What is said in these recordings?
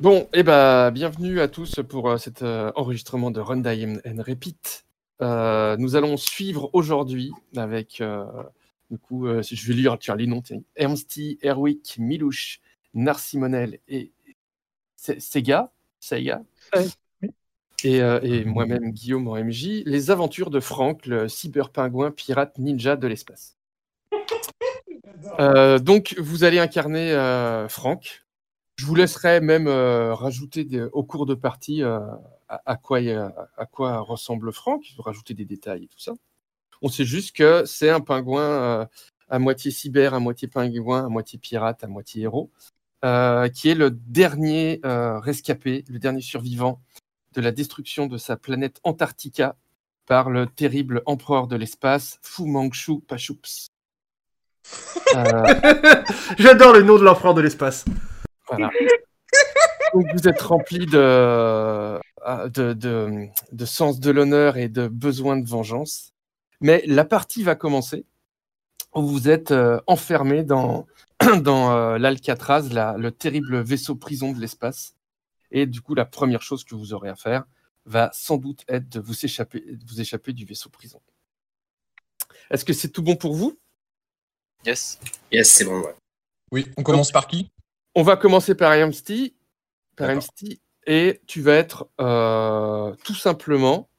Bon, et eh ben, bienvenue à tous pour euh, cet euh, enregistrement de Run Die and Repeat. Euh, nous allons suivre aujourd'hui avec, du coup, je vais lire les noms, Ernsti, Erwick, Milouche, Narcimonel et Sega, Sega. Et, et moi-même, Guillaume en MJ, les aventures de Franck, le cyberpingouin pirate ninja de l'espace. donc, vous allez incarner Franck, je vous laisserai même euh, rajouter au cours de partie euh, à, quoi, ressemble Franck, rajouter des détails et tout ça. On sait juste que c'est un pingouin euh, à moitié cyber, à moitié pingouin, à moitié pirate, à moitié héros, qui est le dernier rescapé, le dernier survivant de la destruction de sa planète Antarctica par le terrible empereur de l'espace, Fu Manchu Pachoups. J'adore le nom de l'empereur de l'espace. Donc vous êtes rempli de, ah, de, de, sens de l'honneur et de besoin de vengeance. Mais la partie va commencer où vous êtes euh, enfermé dans, dans euh, l'Alcatraz, le terrible vaisseau prison de l'espace. Et du coup, la première chose que vous aurez à faire va sans doute être de vous échapper, de vous échapper du vaisseau prison. Est-ce que c'est tout bon pour vous? Yes. Yes, c'est bon. Oui, on commence par qui? On va commencer par Amsty, par et tu vas être euh, tout simplement,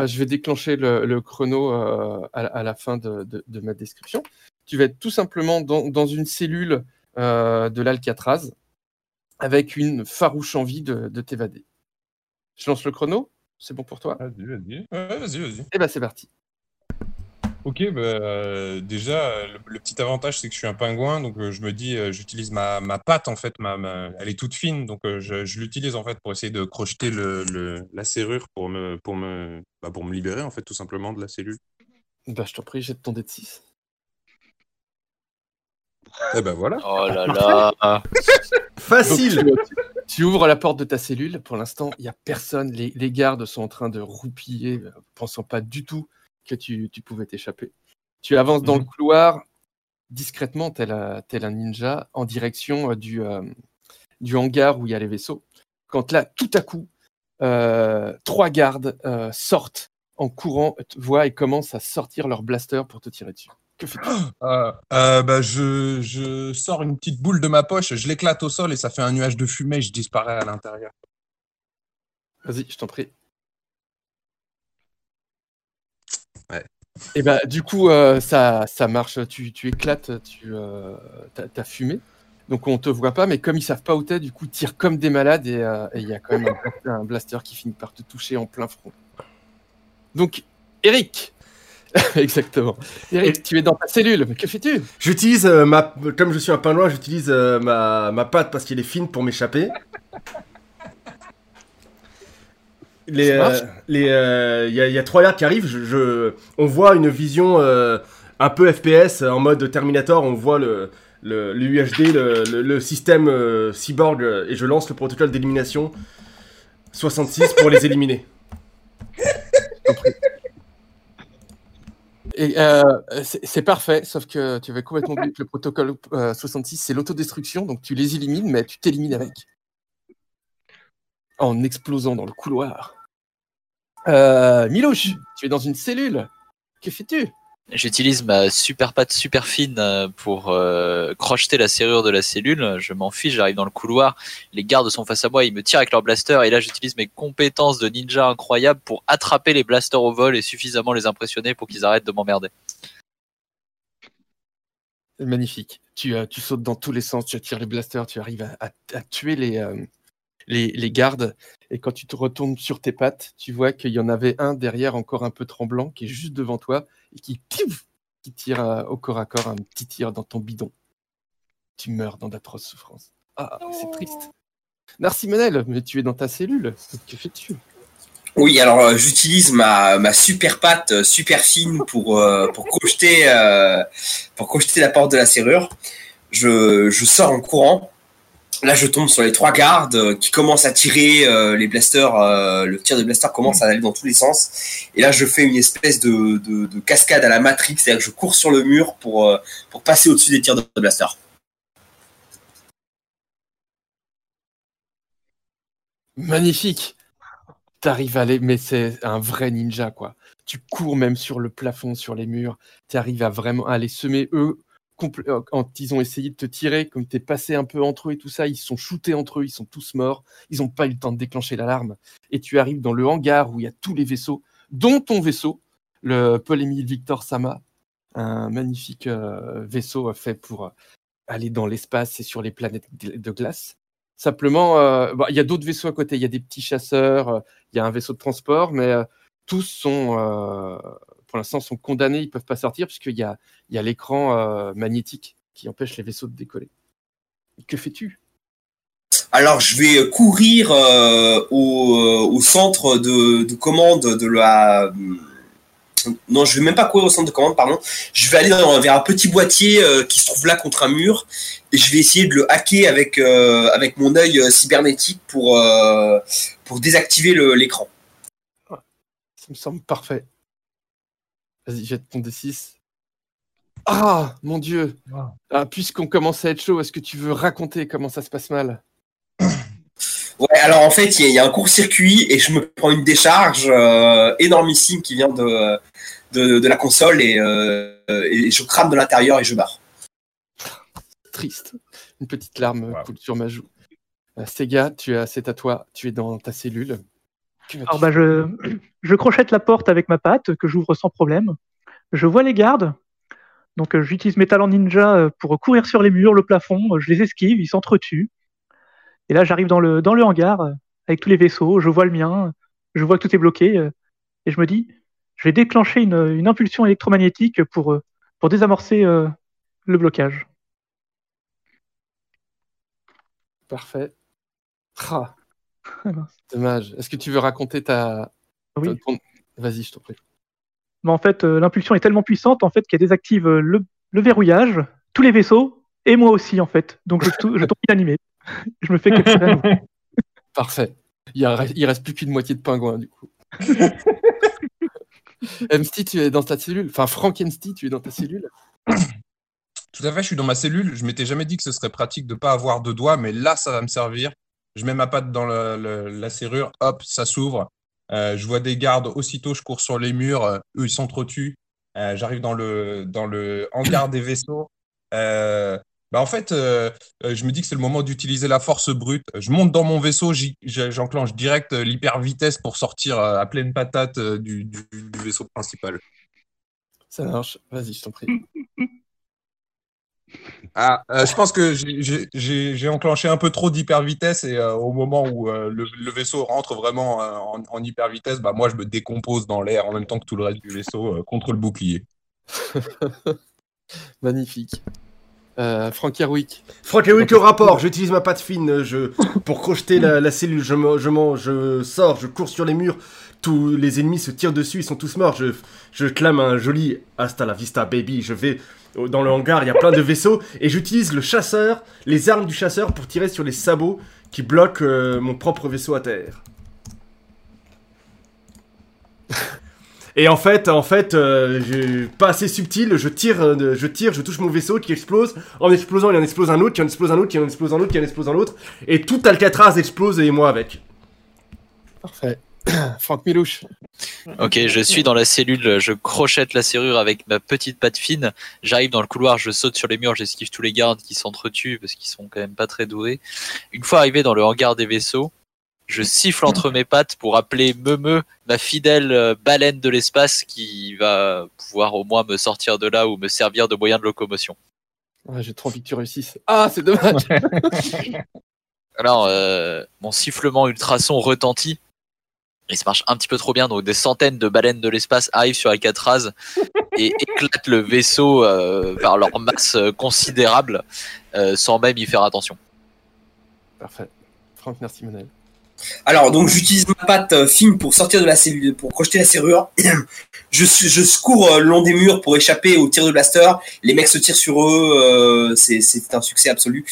euh, je vais déclencher le, chrono euh, à, la fin de, ma description, tu vas être tout simplement dans, une cellule de l'Alcatraz avec une farouche envie de, t'évader. Je lance le chrono, c'est bon pour toi? Vas-y, vas-y. vas-y, vas-y. Et eh ben c'est parti. Ok, bah, euh, déjà, le, petit avantage, c'est que je suis un pingouin, donc euh, je me dis, euh, j'utilise ma, ma, patte, en fait, ma, elle est toute fine, donc je, l'utilise, en fait, pour essayer de crocheter le, la serrure pour me, pour, me, bah, pour me libérer, en fait, tout simplement, de la cellule. Bah, je t'en prie, jette ton dé de 6. Et eh ben voilà. Oh là là. Facile. tu, ouvres la porte de ta cellule. Pour l'instant, il n'y a personne. Les, les, gardes sont en train de roupiller, pensant pas du tout que tu, pouvais t'échapper. Tu avances dans le mhm. couloir discrètement, tel, un ninja, en direction euh, du, euh, du hangar où il y a les vaisseaux. Quand là, tout à coup, euh, trois gardes sortent en courant, voient et commencent à sortir leur blaster pour te tirer dessus. Que fais-tu? Bah, je, je, sors une petite boule de ma poche, je l'éclate au sol et ça fait un nuage de fumée, je disparais à l'intérieur. Vas-y, je t'en prie. Et bah, du coup, euh, ça, ça marche. Tu, tu éclates, tu euh, as, fumé. Donc on te voit pas, mais comme ils savent pas où t'es, du coup, tirent comme des malades euh, et il y a quand même un, blaster qui finit par te toucher en plein front. Donc, Eric Exactement. Eric, tu es dans ta cellule, mais que fais-tu? J'utilise ma. Comme je suis un pingouin, j'utilise ma, ma patte parce qu'elle est fine pour m'échapper. Les, euh, les, euh, il y, a trois gardes qui arrivent. Je, on voit une vision euh, un peu FPS en mode Terminator. On voit le, le, UHD, le, système cyborg, et je lance le protocole d'élimination 66 pour les éliminer. Et c'est parfait, sauf que tu avais complètement oublié que le protocole 66, c'est l'autodestruction, donc tu les élimines, mais tu t'élimines avec. En explosant dans le couloir. Euh, Milouche, tu es dans une cellule. Que fais-tu? J'utilise ma super patte super fine euh, pour euh, crocheter la serrure de la cellule. Je m'en fiche, j'arrive dans le couloir. Les gardes sont face à moi, ils me tirent avec leur blaster. Et là, j'utilise mes compétences de ninja incroyables pour attraper les blasters au vol et suffisamment les impressionner pour qu'ils arrêtent de m'emmerder. Magnifique. Tu, tu sautes dans tous les sens, tu attires les blasters, tu arrives à, tuer les, les, gardes. Et quand tu te retournes sur tes pattes, tu vois qu'il y en avait un derrière encore un peu tremblant qui est juste devant toi et qui, qui tire euh, au corps à corps un petit tir dans ton bidon. Tu meurs dans d'atroces souffrances. Ah, c'est triste. Narcimonel, mais tu es dans ta cellule. Que fais-tu? Oui, alors euh, j'utilise ma, ma super patte euh, super fine pour, pour, crocheter, pour crocheter la porte de la serrure. Je, je sors en courant Là, je tombe sur les trois gardes euh, qui commencent à tirer euh, les blasters. Euh, le tir de blaster commence à aller dans tous les sens. Et là, je fais une espèce de, cascade à la Matrix, c'est-à-dire que je cours sur le mur pour, passer au-dessus des tirs de blaster. Magnifique. T'arrives à aller, mais c'est un vrai ninja, quoi. Tu cours même sur le plafond, sur les murs. Tu arrives à vraiment aller semer eux. Euh, quand ils ont essayé de te tirer, comme t'es passé un peu entre eux et tout ça, ils sont shootés entre eux, ils sont tous morts, ils n'ont pas eu le temps de déclencher l'alarme. Et tu arrives dans le hangar où il y a tous les vaisseaux, dont ton vaisseau, le Paul-Émile Victor Sama, un magnifique euh, vaisseau fait pour aller dans l'espace et sur les planètes de glace. Simplement, euh, bah, il y a d'autres vaisseaux à côté. Il y a des petits chasseurs, euh, il y a un vaisseau de transport, mais euh, tous sont, pour l'instant, sont condamnés. Ils peuvent pas sortir puisqu'il y a, y a l'écran magnétique qui empêche les vaisseaux de décoller. Que fais-tu? Alors, je vais courir au, au, centre de, de, commande de la non, je vais même pas courir au centre de commande, pardon. Je vais aller vers un petit boîtier euh, qui se trouve là contre un mur et je vais essayer de le hacker avec, euh, avec mon œil euh, cybernétique pour, pour désactiver l'écran. Ça me semble parfait. Vas-y, jette ton D6. Ah, mon Dieu. Ah, Puisqu'on commence à être chaud, est-ce que tu veux raconter comment ça se passe mal? Ouais, alors en fait, il y, a un court-circuit et je me prends une décharge énormissime qui vient de, de, la console euh, et, je crame de l'intérieur et je barre. Triste. Une petite larme coule sur ma joue. Euh, Sega, tu as, c'est à toi, tu es dans ta cellule. Alors bah je, je crochette la porte avec ma patte que j'ouvre sans problème. Je vois les gardes. Donc euh, j'utilise mes talents ninja pour courir sur les murs, le plafond. Je les esquive, ils s'entretuent. Et là j'arrive dans le, dans le hangar avec tous les vaisseaux. Je vois le mien. Je vois que tout est bloqué. Et je me dis, je vais déclencher une, impulsion électromagnétique pour, euh, pour désamorcer euh, le blocage. Parfait. Dommage. Est-ce que tu veux raconter ta. Oui. Vas-y, je t'en prie. Mais en fait, euh, l'impulsion est tellement puissante en fait qu'elle désactive le, verrouillage, tous les vaisseaux et moi aussi en fait. Donc je, je tombe inanimé. je me fais capturer Parfait. Il, ne reste plus qu'une moitié de pingouin du coup. Msty, tu es dans ta cellule. Enfin, Frank Msty, tu es dans ta cellule. Tout à fait, je suis dans ma cellule. Je m'étais jamais dit que ce serait pratique de ne pas avoir de doigts, mais là, ça va me servir. Je mets ma patte dans la serrure, hop, ça s'ouvre. Euh, je vois des gardes, aussitôt je cours sur les murs, eux ils s'entretuent. Euh, J'arrive dans le, dans le hangar des vaisseaux. Euh, bah, en fait, je me dis que c'est le moment d'utiliser la force brute. Je monte dans mon vaisseau, j'enclenche direct l'hyper vitesse pour sortir à pleine patate du, vaisseau principal. Ça marche. Vas-y, je t'en prie. Ah, je pense que j'ai enclenché un peu trop d'hyper vitesse et au moment où le, vaisseau rentre vraiment en, en, hyper vitesse, bah, moi je me décompose dans l'air en même temps que tout le reste du vaisseau contre le bouclier. Magnifique. Euh, Frank Herwick. Frank Herwick au rapport. J'utilise ma patte fine je, pour crocheter la, cellule. Je, je, je sors, je cours sur les murs. Tous les ennemis se tirent dessus, ils sont tous morts. Je, je clame un joli Hasta la vista, baby. Je vais dans le hangar, il y a plein de vaisseaux. Et j'utilise le chasseur, les armes du chasseur pour tirer sur les sabots qui bloquent euh, mon propre vaisseau à terre. Et en fait, en fait, euh, pas assez subtil, je tire, euh, je tire, je touche mon vaisseau qui explose. En explosant, il en explose un autre, qui en explose un autre, qui en explose un autre, qui en explose un autre. Et tout Alcatraz explose et moi avec. Parfait. Franck Milouche. Ok, je suis dans la cellule, je crochette la serrure avec ma petite patte fine. J'arrive dans le couloir, je saute sur les murs, j'esquive tous les gardes qui s'entretuent parce qu'ils sont quand même pas très doués. Une fois arrivé dans le hangar des vaisseaux, je siffle entre mes pattes pour appeler Meumeu, ma fidèle euh, baleine de l'espace qui va pouvoir au moins me sortir de là ou me servir de moyen de locomotion. J'ai trop envie que tu réussisses. Ah, c'est dommage. Alors, euh, mon sifflement ultrason retentit. Il se marche un petit peu trop bien, donc des centaines de baleines de l'espace arrivent sur Alcatraz et éclatent le vaisseau euh, par leur masse considérable, sans même y faire attention. Parfait. Franck, merci Manel. Alors, donc j'utilise ma patte euh, fine pour sortir de la cellule, pour crocheter la serrure. je, je cours euh, le long des murs pour échapper aux tirs de blaster. Les mecs se tirent sur eux, euh, c'est un succès absolu.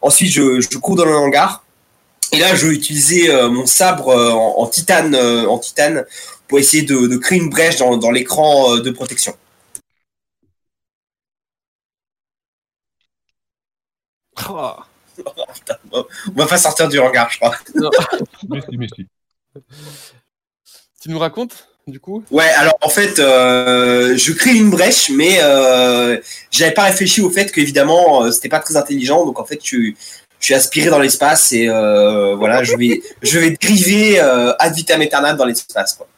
Ensuite, je, je, cours dans le hangar. Et là, je vais utiliser mon sabre en, titane, en titane pour essayer de, créer une brèche dans, dans l'écran de protection. Oh, Putain, on va pas sortir du hangar, je crois. Merci, merci. Tu nous racontes, du coup? Ouais, alors en fait, euh, je crée une brèche, mais euh, j'avais pas réfléchi au fait qu'évidemment, euh, c'était pas très intelligent. Donc en fait, je, je suis aspiré dans l'espace et euh, voilà, je vais, je vais dériver euh, ad vitam aeternam dans l'espace. quoi.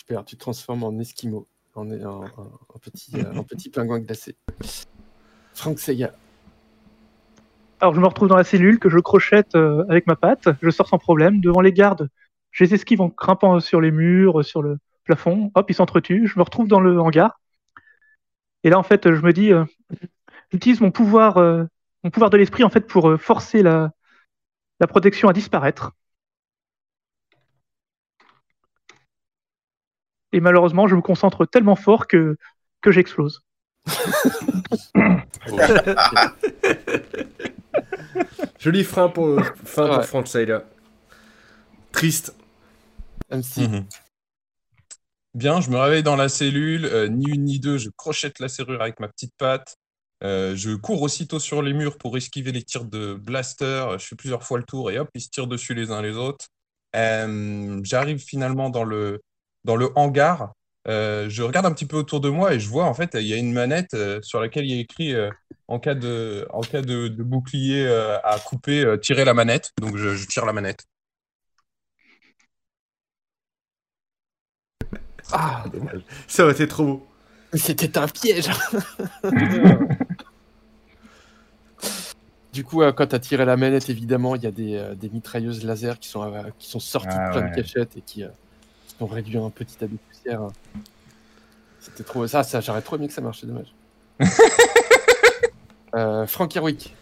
Super, tu te transformes en esquimau, en, en- en- en petit, euh, en petit pingouin glacé. Frank Sega. Alors je me retrouve dans la cellule que je crochette euh, avec ma patte, je sors sans problème devant les gardes. Je les esquive en grimpant sur les murs, sur le plafond. Hop, ils s'entretuent. Je me retrouve dans le hangar. Et là, en fait, je me dis, euh, j'utilise mon pouvoir, euh, mon pouvoir de l'esprit en fait pour euh, forcer la, la protection à disparaître. Et malheureusement, je me concentre tellement fort que que j'explose. Joli fin pour, fin pour Ouais. Frank Sailor. Triste. MC. Mhm. Bien, je me réveille dans la cellule, euh, ni une ni deux, je crochette la serrure avec ma petite patte. Euh, je cours aussitôt sur les murs pour esquiver les tirs de blaster. Je fais plusieurs fois le tour et hop, ils se tirent dessus les uns les autres. Euh, J'arrive finalement dans le, dans le hangar. Euh, je regarde un petit peu autour de moi et je vois en fait, il y a une manette euh, sur laquelle il y a écrit euh, en cas de, en cas de, de bouclier euh, à couper, euh, tirer la manette. Donc je, je tire la manette. Ah, Ça aurait été trop beau. c'était un piège Du coup, euh, quand tu as tiré la manette, évidemment, il y a des, euh, des mitrailleuses laser qui sont, euh, qui sont sorties Ah de plein ouais. de cachettes et qui, ont réduit un petit tas de poussière. C'était trop. Ça, ça j'aurais trop aimé que ça marche, c'est dommage. euh, Frank Herwick.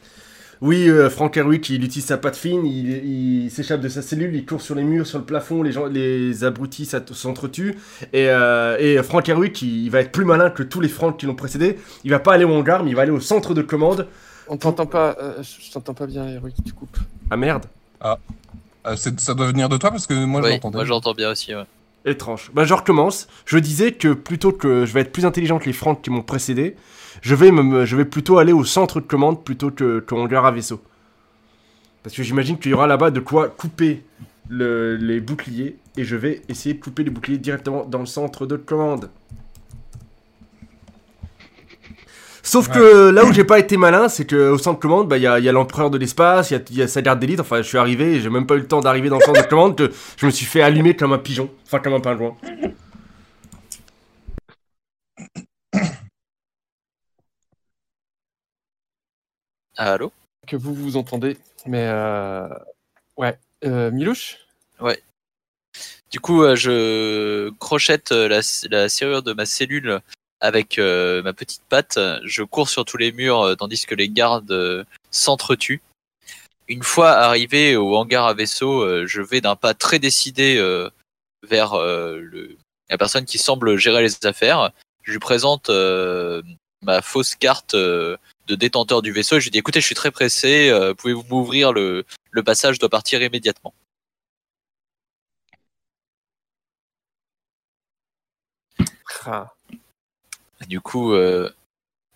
Oui, euh, Frank Herwick, il utilise sa patte fine, il, il s'échappe de sa cellule, il court sur les murs, sur le plafond, les, gens, les abrutis s'entretuent. Et, euh, et Frank Herwick, il, il va être plus malin que tous les Franks qui l'ont précédé. Il va pas aller au hangar, mais il va aller au centre de commande. On t'entend pas. euh, je t'entends pas bien, Herwick, tu coupes. Ah merde, Euh, c'est- ça doit venir de toi parce que moi je Oui, l'entendais. moi j'entends bien aussi. ouais. étrange. Bah, je recommence. Je disais que plutôt que je vais être plus intelligent que les Franks qui m'ont précédé, je vais, me- me, je vais plutôt aller au centre de commande plutôt que qu'au hangar à vaisseau. Parce que j'imagine qu'il y aura là-bas de quoi couper le- les boucliers. Et je vais essayer de couper les boucliers directement dans le centre de commande. Sauf que là où j'ai pas été malin, c'est que au centre de commande, bah, il y a, il y a l'empereur de l'espace, il y a, il y a sa garde d'élite. Enfin, je suis arrivé et j'ai même pas eu le temps d'arriver dans le centre de commande que je me suis fait allumer comme un pigeon. Enfin, comme un pingouin. Allô? Que vous vous entendez. Mais euh... ouais. Euh, Milouche? Du coup, euh, je crochette euh, la, la serrure de ma cellule avec euh, ma petite patte. Je cours sur tous les murs euh, tandis que les gardes euh, s'entretuent. Une fois arrivé au hangar à vaisseau, euh, je vais d'un pas très décidé euh, vers euh, le, la personne qui semble gérer les affaires. Je lui présente ma fausse carte de détenteur du vaisseau et je lui dis écoutez, je suis très pressé, pouvez-vous m'ouvrir le, le passage, je dois partir immédiatement. Ah. Du coup, euh,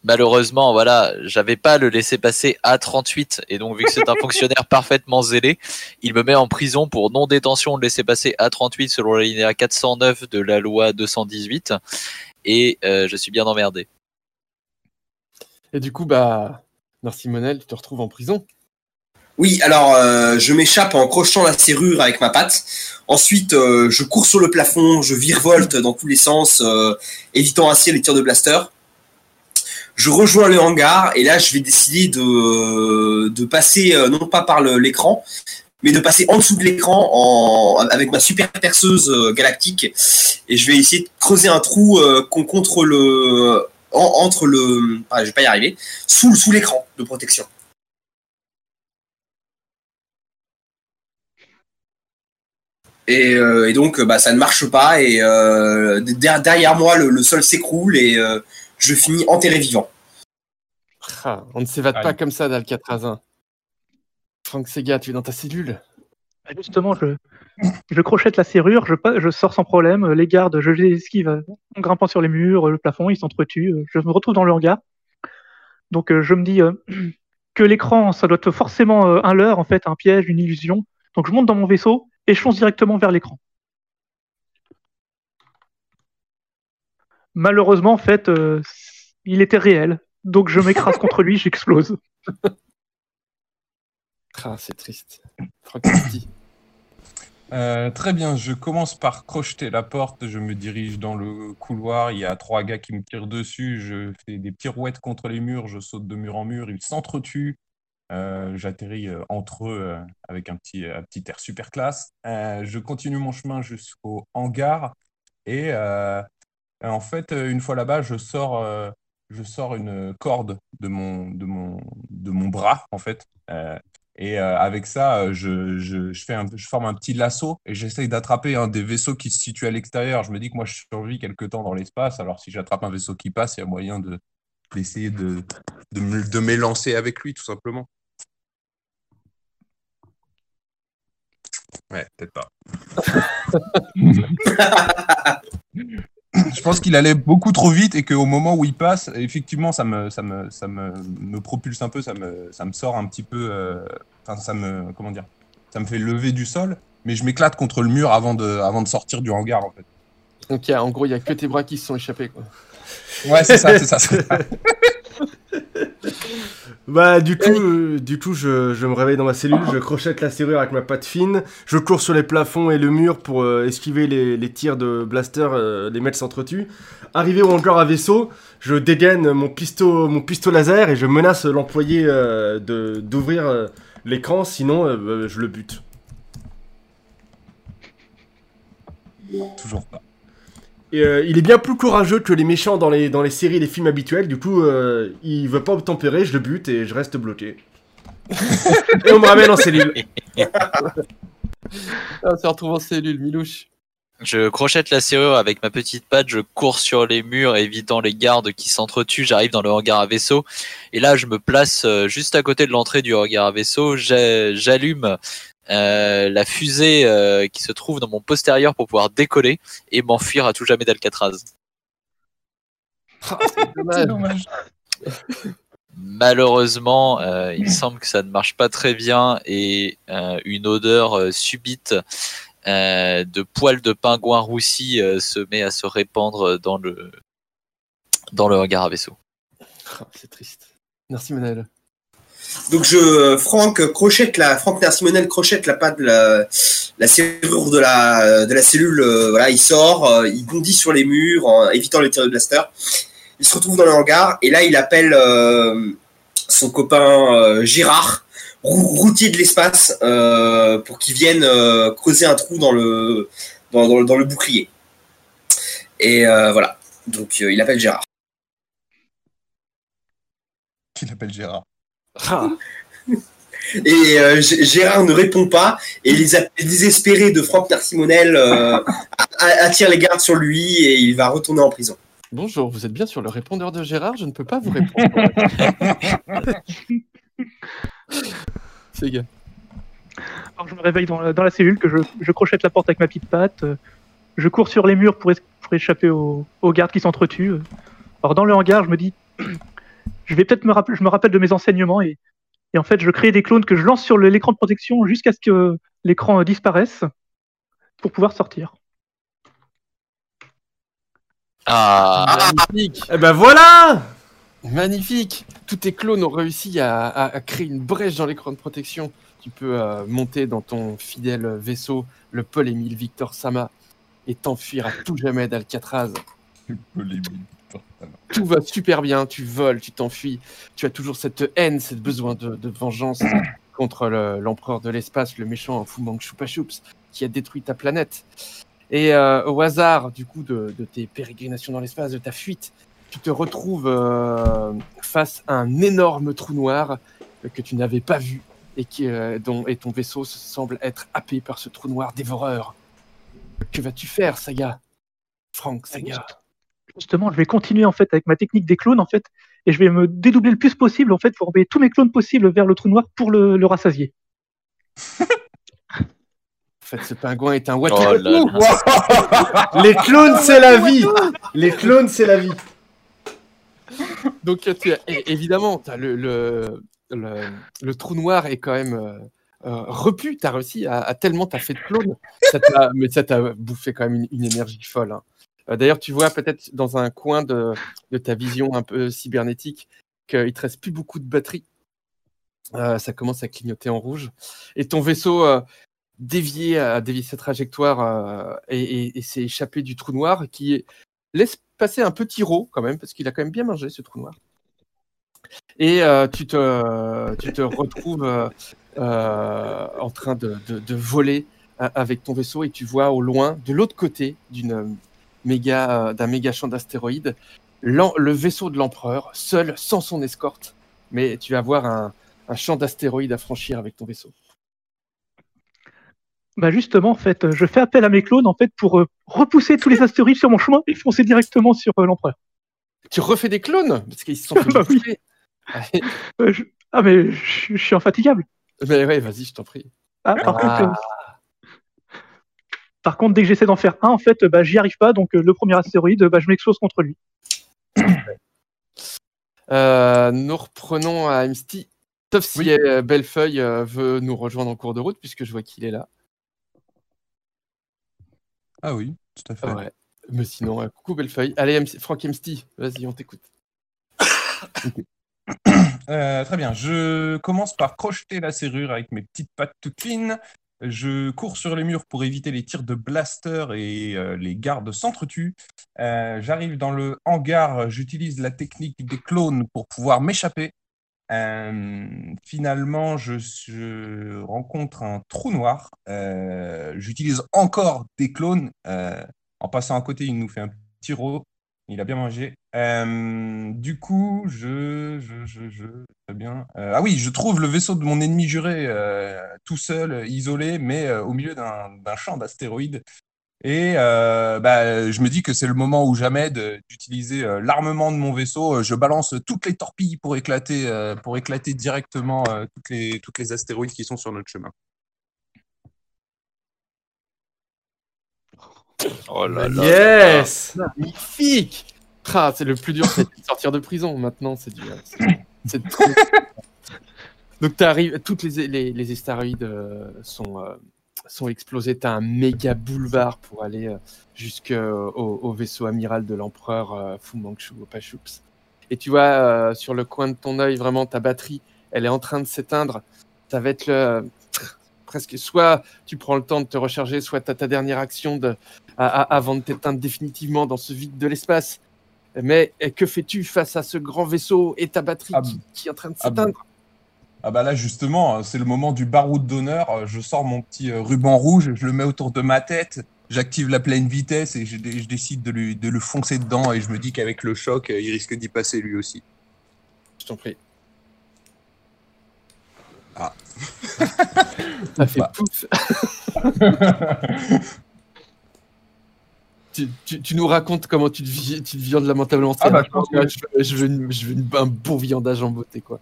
malheureusement, voilà, j'avais pas le laisser passer A38 et donc vu que c'est un fonctionnaire parfaitement zélé, il me met en prison pour non détention de laisser passer A38 selon la linéa 409 de la loi 218 et euh, je suis bien emmerdé. Et du coup, bah. Merci Monel, tu te retrouves en prison. Oui, alors euh, je m'échappe en crochetant la serrure avec ma patte. Ensuite, euh, je cours sur le plafond, je virevolte dans tous les sens, euh, évitant ainsi les tirs de blaster. Je rejoins le hangar et là, je vais décider de, passer non pas par l'écran, mais de passer en dessous de l'écran avec ma super perceuse galactique et je vais essayer de creuser un trou contre le en- entre le, ah, je vais pas y arriver, sous l'écran de protection. Et, euh, et donc, bah, ça ne marche pas. Et euh, der- derrière moi, le, le sol s'écroule et euh, je finis enterré vivant. Ah, on ne s'évade Aïe. pas comme ça d'Alcatrazin. Frank Sega, tu es dans ta cellule. Bah, Justement, je, je crochette la serrure, je, je sors sans problème. Les gardes, je les esquive en grimpant sur les murs, le plafond, ils s'entretuent. Je me retrouve dans le hangar. Donc, je me dis, que l'écran, ça doit être forcément un leurre, en fait, un piège, une illusion. Donc je monte dans mon vaisseau et je fonce directement vers l'écran. Malheureusement, en fait, euh, il était réel. Donc je m'écrase contre lui, j'explose. Ah, c'est triste. Euh, très bien, je commence par crocheter la porte, je me dirige dans le couloir, il y a trois gars qui me tirent dessus, je fais des pirouettes contre les murs, je saute de mur en mur, ils s'entretuent, euh, j'atterris euh, entre eux euh, avec un petit, un petit air super classe. Je continue mon chemin jusqu'au hangar et en fait, une fois là-bas, je sors, je sors une corde de mon, de mon, de mon bras en fait. Et avec ça, je, je, forme un petit lasso et j'essaye d'attraper un des vaisseaux qui se situe à l'extérieur. Je me dis que moi, je survis quelque temps dans l'espace. Alors, si j'attrape un vaisseau qui passe, il y a moyen de, d'essayer de, de, de m'élancer avec lui, tout simplement. Ouais, peut-être pas. Je pense qu'il allait beaucoup trop vite et qu'au moment où il passe, effectivement, ça me, ça me, ça me, me propulse un peu, ça me, ça me sort un petit peu. euh, Enfin, ça me, comment dire, ça me fait lever du sol, mais je m'éclate contre le mur avant de, avant de sortir du hangar, en fait. A- en gros, il n'y a que tes bras qui se sont échappés. Quoi. Ouais, c'est ça, c'est ça. Bah du coup, euh, du coup, je, je me réveille dans ma cellule, je crochette la serrure avec ma patte fine, je cours sur les plafonds et le mur pour euh, esquiver les, les tirs de blaster, euh, les mecs s'entretuent. Arrivé au hangar à vaisseau, je dégaine mon pisto, mon pisto laser et je menace l'employé euh, de d'ouvrir euh, l'écran, sinon euh, bah, je le bute. Toujours pas. Et, euh, il est bien plus courageux que les méchants dans les, dans les séries et les films habituels, du coup, euh, il veut pas obtempérer, je le bute et je reste bloqué. et on me ramène en cellule. Ah, on se retrouve en cellule, Milouche. Je crochette la serrure avec ma petite patte, je cours sur les murs, évitant les gardes qui s'entretuent. J'arrive dans le hangar à vaisseau. Et là, je me place euh, juste à côté de l'entrée du hangar à vaisseau. J'a- J'allume la fusée euh, qui se trouve dans mon postérieur pour pouvoir décoller et m'enfuir à tout jamais d'Alcatraz. Ah, c'est dommage. C'est dommage. Malheureusement, euh, il semble que ça ne marche pas très bien et euh, une odeur euh, subite euh, de poils de pingouin roussi euh, se met à se répandre dans le dans le hangar à vaisseau. Ah, c'est triste. Merci, Manel. Donc je, Franck crochette la, Franck crochette la patte la, serrure de la, de la cellule. euh, voilà, il sort, euh, il bondit sur les murs en évitant les tirs de blaster. Il se retrouve dans le hangar et là il appelle euh, son copain Gérard, rou- routier de l'espace, pour qu'il vienne creuser un trou dans le, dans, le- bouclier. Et voilà. Donc il appelle Gérard. Qui l'appelle Gérard. Ah, Et euh, Gérard ne répond pas et les appels désespérés de Franck Narcimonel euh, attirent les gardes sur lui et il va retourner en prison. bonjour, vous êtes bien sur le répondeur de Gérard, je ne peux pas vous répondre. C'est gars. Alors je me réveille dans la, dans la cellule, que je, je crochette la porte avec ma petite patte, euh, je cours sur les murs pour, es- pour échapper aux, aux gardes qui s'entretuent. euh. Alors dans le hangar, je me dis, je vais peut-être me rappeler, je me rappelle de mes enseignements et, et en fait je crée des clones que je lance sur le- l'écran de protection jusqu'à ce que l'écran euh, disparaisse pour pouvoir sortir. Ah, Magnifique, Eh ben voilà magnifique. Tous tes clones ont réussi à, à- à créer une brèche dans l'écran de protection. Tu peux euh, monter dans ton fidèle vaisseau, le Paul Émile Victor Sama, et t'enfuir à tout jamais d'Alcatraz. Tout va super bien, tu voles, tu t'enfuis. Tu as toujours cette haine, ce besoin de, de vengeance contre le- l'empereur de l'espace, le méchant Fu Manchu Chupa Chups, qui a détruit ta planète. Et euh, au hasard, du coup, de, de tes pérégrinations dans l'espace, de ta fuite, tu te retrouves euh, face à un énorme trou noir que tu n'avais pas vu et, qui, euh, dont, et ton vaisseau semble être happé par ce trou noir dévoreur. Que vas-tu faire, Saga? Franck, Saga Justement, je vais continuer en fait avec ma technique des clones en fait, et je vais me dédoubler le plus possible en fait pour envoyer tous mes clones possibles vers le trou noir pour le, le rassasier. En fait, ce pingouin est un Oh water. là là. Les clones, c'est la vie Les clones, c'est la vie Donc, tu as- é- évidemment, as le, le, le, le trou noir est quand même euh, euh, repu. Tu as réussi à, à tellement tu as fait de clones. Ça mais ça t'a bouffé quand même une, une énergie folle. hein. Euh, D'ailleurs, tu vois peut-être dans un coin de, de ta vision un peu cybernétique qu'il te reste plus beaucoup de batterie. Euh, ça commence à clignoter en rouge. Et ton vaisseau euh, dévié, a dévié sa trajectoire euh, et, s'est échappé du trou noir qui laisse passer un petit rot quand même, parce qu'il a quand même bien mangé ce trou noir. Et tu, te, tu te retrouves en train de, de- voler avec ton vaisseau et tu vois au loin, de l'autre côté d'une méga, euh, d'un méga champ d'astéroïdes, le vaisseau de l'empereur, seul, sans son escorte. Mais tu vas voir un, un champ d'astéroïdes à franchir avec ton vaisseau. Bah justement, en fait, je fais appel à mes clones en fait pour euh, repousser tous les astéroïdes sur mon chemin et foncer directement sur euh, l'empereur. Tu refais des clones? Parce qu'ils se sont fait Bah oui. Euh, je- Ah mais je, je suis infatigable. Mais ouais, vas-y, je t'en prie. Ah, par, Ah. Contre, par contre, dès que j'essaie d'en faire un, en fait, bah, j'y arrive pas. Donc euh, le premier astéroïde, bah, je m'explose contre lui. Euh, nous reprenons à Amsty. Sauf si Oui. euh, Bellefeuille euh, veut nous rejoindre en cours de route, puisque je vois qu'il est là. Ah oui, tout à fait. Ouais. Mais sinon, euh, coucou Bellefeuille. Allez, MC Franck Amsty, vas-y, on t'écoute. Euh, très bien. Je commence par crocheter la serrure avec mes petites pattes toutes fines. Je cours sur les murs pour éviter les tirs de blaster et euh, les gardes s'entretuent. Euh, J'arrive dans le hangar. J'utilise la technique des clones pour pouvoir m'échapper. Euh, finalement, je, rencontre un trou noir. J'utilise encore des clones. En passant à côté, il nous fait un petit. Il a bien mangé. Euh, du coup, je, je, je, je, très bien. Euh, ah oui, je trouve le vaisseau de mon ennemi juré euh, tout seul, isolé, mais au milieu d'un champ d'astéroïdes. Et bah, je me dis que c'est le moment ou jamais d'utiliser l'armement de mon vaisseau. Je balance toutes les torpilles pour éclater, pour éclater directement toutes les astéroïdes qui sont sur notre chemin. Oh là là. Yes Magnifique Ah, C'est le plus dur, c'est de sortir de prison. Maintenant, c'est du. c'est- trop. Donc, tu arrives, toutes les, les, les astéroïdes euh, sont, euh, sont explosés. Tu as un méga boulevard pour aller euh, jusqu'au au vaisseau amiral de l'empereur euh, Fu Manchu au Pachoups. Et tu vois, euh, sur le coin de ton œil, vraiment, ta batterie, elle est en train de s'éteindre. Ça va être le. Presque, soit tu prends le temps de te recharger, soit tu as ta dernière action de, à- à- avant de t'éteindre définitivement dans ce vide de l'espace. Mais eh, que fais-tu face à ce grand vaisseau et ta batterie Ah, qui, qui est en train de ah, s'éteindre? Ah bah là justement, euh, c'est le moment du baroud d'honneur. Euh, Je sors mon petit euh, ruban rouge, je le mets autour de ma tête, j'active la pleine vitesse et je, dé- je décide de, lui, de le foncer dedans et je me dis qu'avec le choc, il risque d'y passer lui aussi. Je t'en prie. Ah. Ça fait Bah. pouf. tu, tu- tu nous racontes comment tu te, tu te viandes lamentablement. Ah bah, je pense que- je, veux, je veux une- je veux une- un bon viandage en beauté, quoi.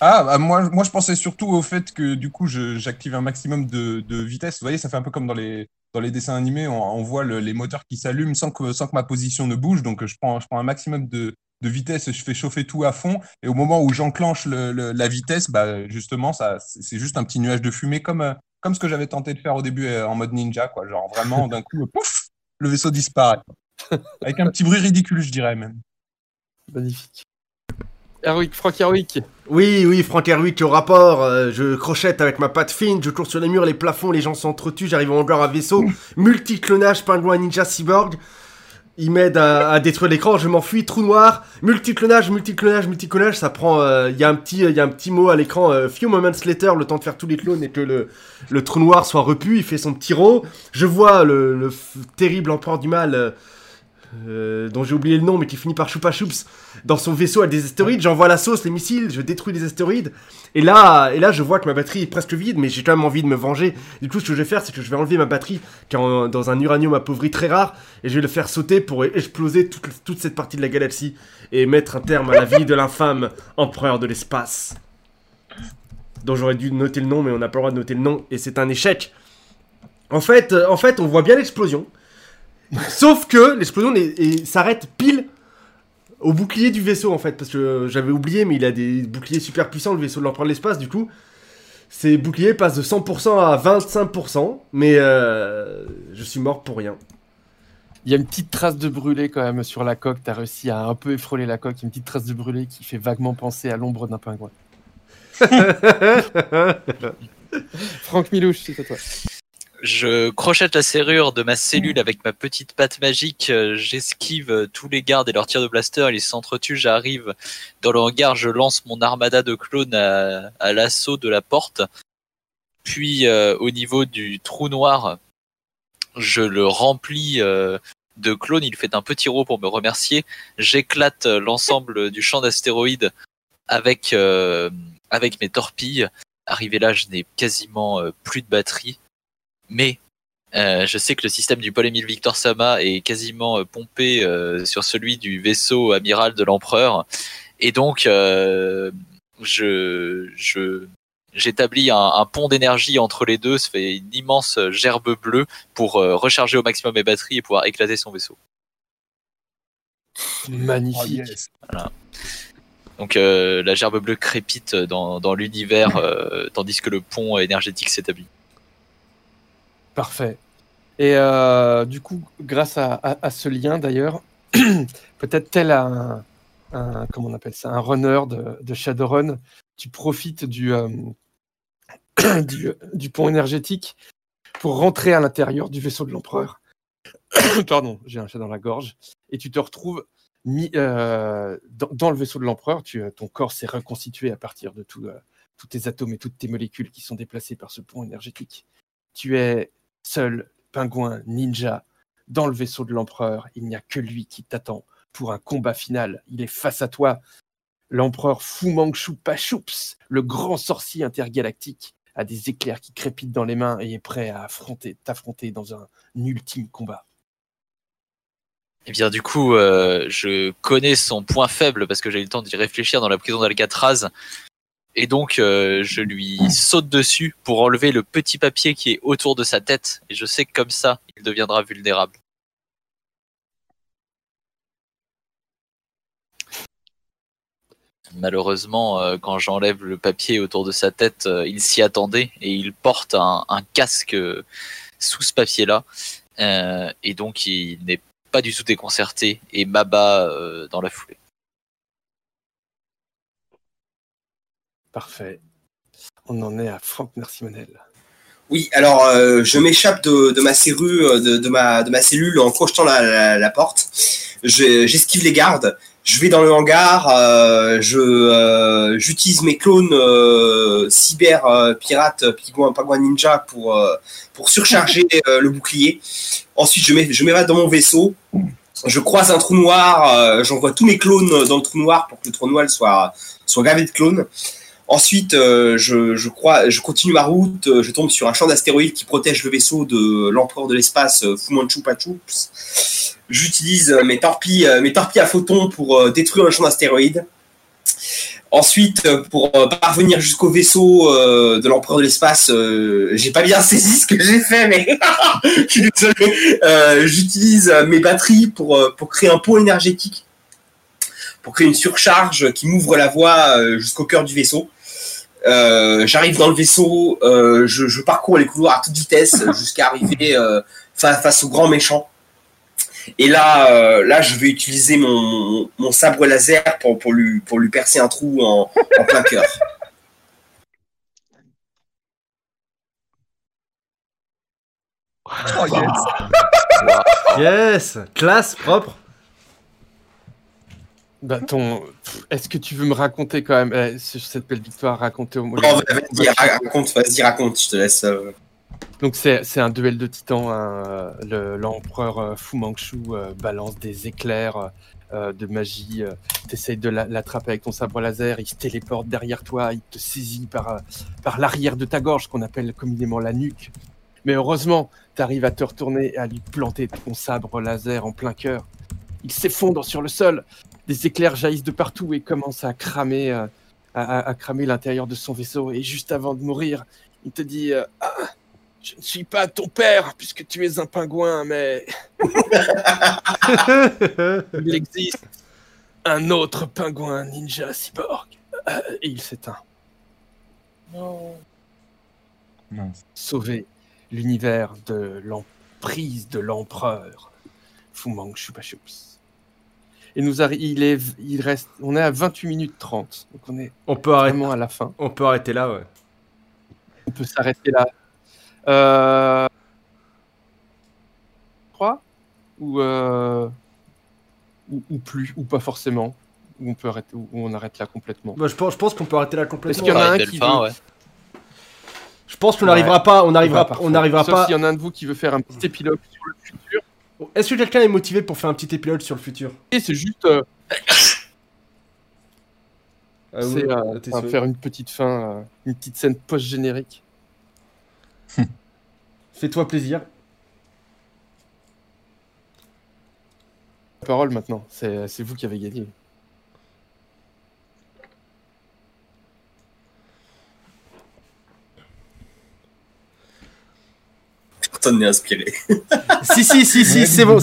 Ah, bah, moi, moi je pensais surtout au fait que du coup j'active un maximum de, de vitesse. Vous voyez, ça fait un peu comme dans les, dans les dessins animés, on, on voit le- les moteurs qui s'allument sans que, sans que ma position ne bouge. Donc je prends, je prends un maximum de, de vitesse, je fais chauffer tout à fond. Et au moment où j'enclenche le- le- la vitesse, bah, justement, ça, c'est juste un petit nuage de fumée comme, euh, comme ce que j'avais tenté de faire au début euh, en mode ninja. Quoi. Genre vraiment, d'un coup, pouf, le vaisseau disparaît. Avec un petit bruit ridicule, je dirais même. Magnifique. Heroic, Franck Heroic. Oui, oui, Franck Herwick au rapport. euh, je crochette avec ma patte fine, je cours sur les murs, les plafonds, les gens s'entretuent, j'arrive en hangar à vaisseau. Multiclonage, pingouin ninja cyborg. Il m'aide à, détruire l'écran, je m'enfuis, trou noir, multiclonage, multiclonage, multiclonage, ça prend, euh, il y a un petit, il y a un petit mot à l'écran, euh, few moments later, le temps de faire tous les clones et que le, trou noir soit repu, il fait son petit rot. Je vois le, le terrible empereur du mal, euh, dont j'ai oublié le nom, mais qui finit par Choupa Choups, dans son vaisseau à des astéroïdes, j'envoie la sauce, les missiles, je détruis les astéroïdes, et là, et là je vois que ma batterie est presque vide, mais j'ai quand même envie de me venger. Du coup, ce que je vais faire, c'est que je vais enlever ma batterie, qui est en- dans un uranium appauvri très rare, et je vais le faire sauter pour exploser toute, toute cette partie de la galaxie, et mettre un terme à la vie de l'infâme empereur de l'espace. Dont j'aurais dû noter le nom, mais on n'a pas le droit de noter le nom, et c'est un échec. En fait, en fait, on voit bien l'explosion. Sauf que l'explosion s'arrête pile au bouclier du vaisseau en fait, parce que j'avais oublié, mais il a des boucliers super puissants, le vaisseau de l'empereur de l'espace, du coup. Ses boucliers passent de 100% à 25%, mais euh, je suis mort pour rien. Il y a une petite trace de brûlé quand même sur la coque. T'as réussi à un peu effroler la coque. Il y a une petite trace de brûlé qui fait vaguement penser à l'ombre d'un pingouin. Franck Milouche, c'est à toi. Je crochette la serrure de ma cellule avec ma petite patte magique. euh, J'esquive tous les gardes et leurs tirs de blaster. Ils s'entretuent. J'arrive dans le hangar. Je lance mon armada de clones à, l'assaut de la porte. Puis euh, au niveau du trou noir, je le remplis euh, de clones. Il fait un petit rot pour me remercier. J'éclate l'ensemble du champ d'astéroïdes avec avec mes torpilles. Arrivé là, je n'ai quasiment plus de batterie mais euh, je sais que le système du Paul Émile Victor Sama est quasiment euh, pompé euh, sur celui du vaisseau amiral de l'empereur, et donc euh, je je j'établis un, un pont d'énergie entre les deux, ça fait une immense gerbe bleue pour euh, recharger au maximum mes batteries et pouvoir éclater son vaisseau. Magnifique. Donc euh, la gerbe bleue crépite dans, dans l'univers, euh, tandis que le pont énergétique s'établit. Parfait. Et euh, du coup, grâce à, ce lien d'ailleurs, peut-être tel un, un- comment on appelle ça, un runner de, Shadowrun, tu profites du, euh, du, du pont énergétique pour rentrer à l'intérieur du vaisseau de l'empereur. Pardon, j'ai un chat dans la gorge. Et tu te retrouves mis, euh, dans, le vaisseau de l'empereur. Ton corps s'est reconstitué à partir de tout, tous tes atomes et toutes tes molécules qui sont déplacées par ce pont énergétique. Tu es seul, pingouin, ninja, dans le vaisseau de l'empereur. Il n'y a que lui qui t'attend pour un combat final. Il est face à toi. L'empereur Fu Manchu Pachoups, le grand sorcier intergalactique, a des éclairs qui crépitent dans les mains et est prêt à affronter, t'affronter dans un ultime combat. Eh bien, du coup, euh, je connais son point faible parce que j'ai eu le temps d'y réfléchir dans la prison d'Alcatraz. Et donc, euh, je lui saute dessus pour enlever le petit papier qui est autour de sa tête. Et je sais que comme ça, il deviendra vulnérable. Malheureusement, euh, quand j'enlève le papier autour de sa tête, euh, il s'y attendait et il porte un, casque sous ce papier-là. Et donc, il n'est pas du tout déconcerté et m'abat dans la foulée. Parfait. On en est à Franck Narcimonel. Oui, alors euh, je m'échappe de, de ma serrure, de, de ma, de ma cellule en crochetant la, la, la porte. Je- J'esquive les gardes. Je vais dans le hangar. euh, je euh, j'utilise mes clones euh, cyber euh, pirates pingouin ninja pour euh, pour surcharger euh, le bouclier. Ensuite, je m'é- je m'évade dans mon vaisseau. Je croise un trou noir. euh, J'envoie tous mes clones dans le trou noir pour que le trou noir soit soit gavé de clones. Ensuite, euh, je, crois, je continue ma route, euh, je tombe sur un champ d'astéroïdes qui protège le vaisseau de l'empereur de l'espace, euh. J'utilise euh, mes torpilles, mes torpilles à photons pour détruire le champ d'astéroïdes. Ensuite, pour parvenir jusqu'au vaisseau de l'empereur de l'espace, j'ai pas bien saisi ce que j'ai fait, mais je suis désolé. J'utilise mes batteries pour, pour créer un pont énergétique, pour créer une surcharge qui m'ouvre la voie jusqu'au cœur du vaisseau. Euh, J'arrive dans le vaisseau, euh, je, je parcours les couloirs à toute vitesse jusqu'à arriver euh, fa- face au grand méchant. Et là, euh, là, je vais utiliser mon, mon sabre laser pour, pour, lui, pour lui percer un trou en, en plein cœur. Oh, yes. Yes Classe, propre. Bah, ton... Est-ce que tu veux me raconter quand même ce- cette belle victoire racontée au Non, vas-y, raconte, vas-y, raconte, je te laisse. euh. Donc c'est c'est un duel de titans. hein, euh, le- L'empereur euh, Fu Manchu euh, balance des éclairs euh, de magie. tu essayes de la- l'attraper avec ton sabre laser. Il se téléporte derrière toi. Il te saisit par, euh, par l'arrière de ta gorge, qu'on appelle communément la nuque. Mais heureusement, tu arrives à te retourner et à lui planter ton sabre laser en plein cœur. Il s'effondre sur le sol. Des éclairs jaillissent de partout et commencent à cramer, euh, à, à- à cramer l'intérieur de son vaisseau. Et juste avant de mourir, il te dit euh, Ah, je ne suis pas ton père, puisque tu es un pingouin, mais il existe. un autre pingouin ninja cyborg. Euh, et il s'éteint. Mince. Sauver l'univers de l'emprise de l'empereur Fumang Chupa Chups. Et nous il est, il reste, on est à 28 minutes 30. Donc on est On peut arrêter, vraiment à la fin. on peut arrêter là, ouais. On peut s'arrêter là. Euh... je crois ou, euh, ou, ou plus, ou pas forcément. Ou on, peut arrêter, ou on arrête là complètement. Bah, je pense, je pense qu'on peut arrêter là Est-ce complètement. qu'il y en a un Arrêter qui fin, veut- ouais. Je pense qu'on Ouais. n'arrivera pas, on n'arrivera, Ouais, on n'arrivera Sauf pas. s'il y en a un de vous qui veut faire un petit épilogue sur le futur. Est-ce que quelqu'un est motivé pour faire un petit épilogue sur le futur Et c'est juste euh, Ah, c'est, euh, enfin, faire une petite fin, euh, une petite scène post-générique. Fais-toi plaisir. La parole maintenant, c'est vous qui avez gagné. Personne n'est inspiré. si, si, si, si, c'est bon.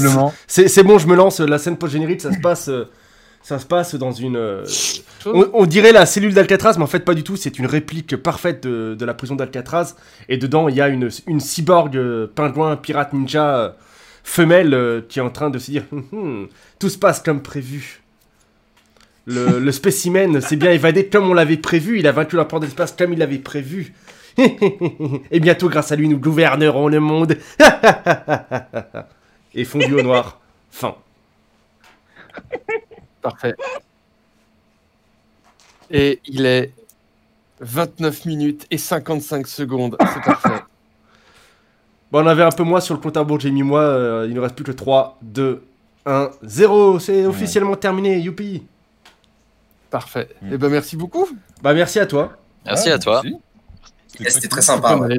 C'est c'est bon, je me lance. La scène post-générique, ça se passe. euh, Ça se passe dans une. euh, On, on dirait la cellule d'Alcatraz, mais en fait pas du tout. C'est une réplique parfaite de, de la prison d'Alcatraz. Et dedans, il y a une, une cyborg euh, pingouin pirate ninja euh, femelle euh, qui est en train de se dire Hum, hum, tout se passe comme prévu. Le, le spécimen s'est bien évadé comme on l'avait prévu. Il a vaincu la porte d'espace comme il l'avait prévu. Et bientôt, grâce à lui, nous gouvernerons le monde. Et fondu au noir. Fin. Parfait. Et il est 29 minutes et 55 secondes. C'est parfait. Bon, on avait un peu moins sur le compte à rebours, j'ai mis moi. euh, il ne reste plus que 3, 2, 1, 0. C'est officiellement terminé. Youpi. Parfait. Mm. Et ben merci beaucoup. Bah, merci à toi. Merci Ouais, à toi. merci. C'était très sympa. ouais.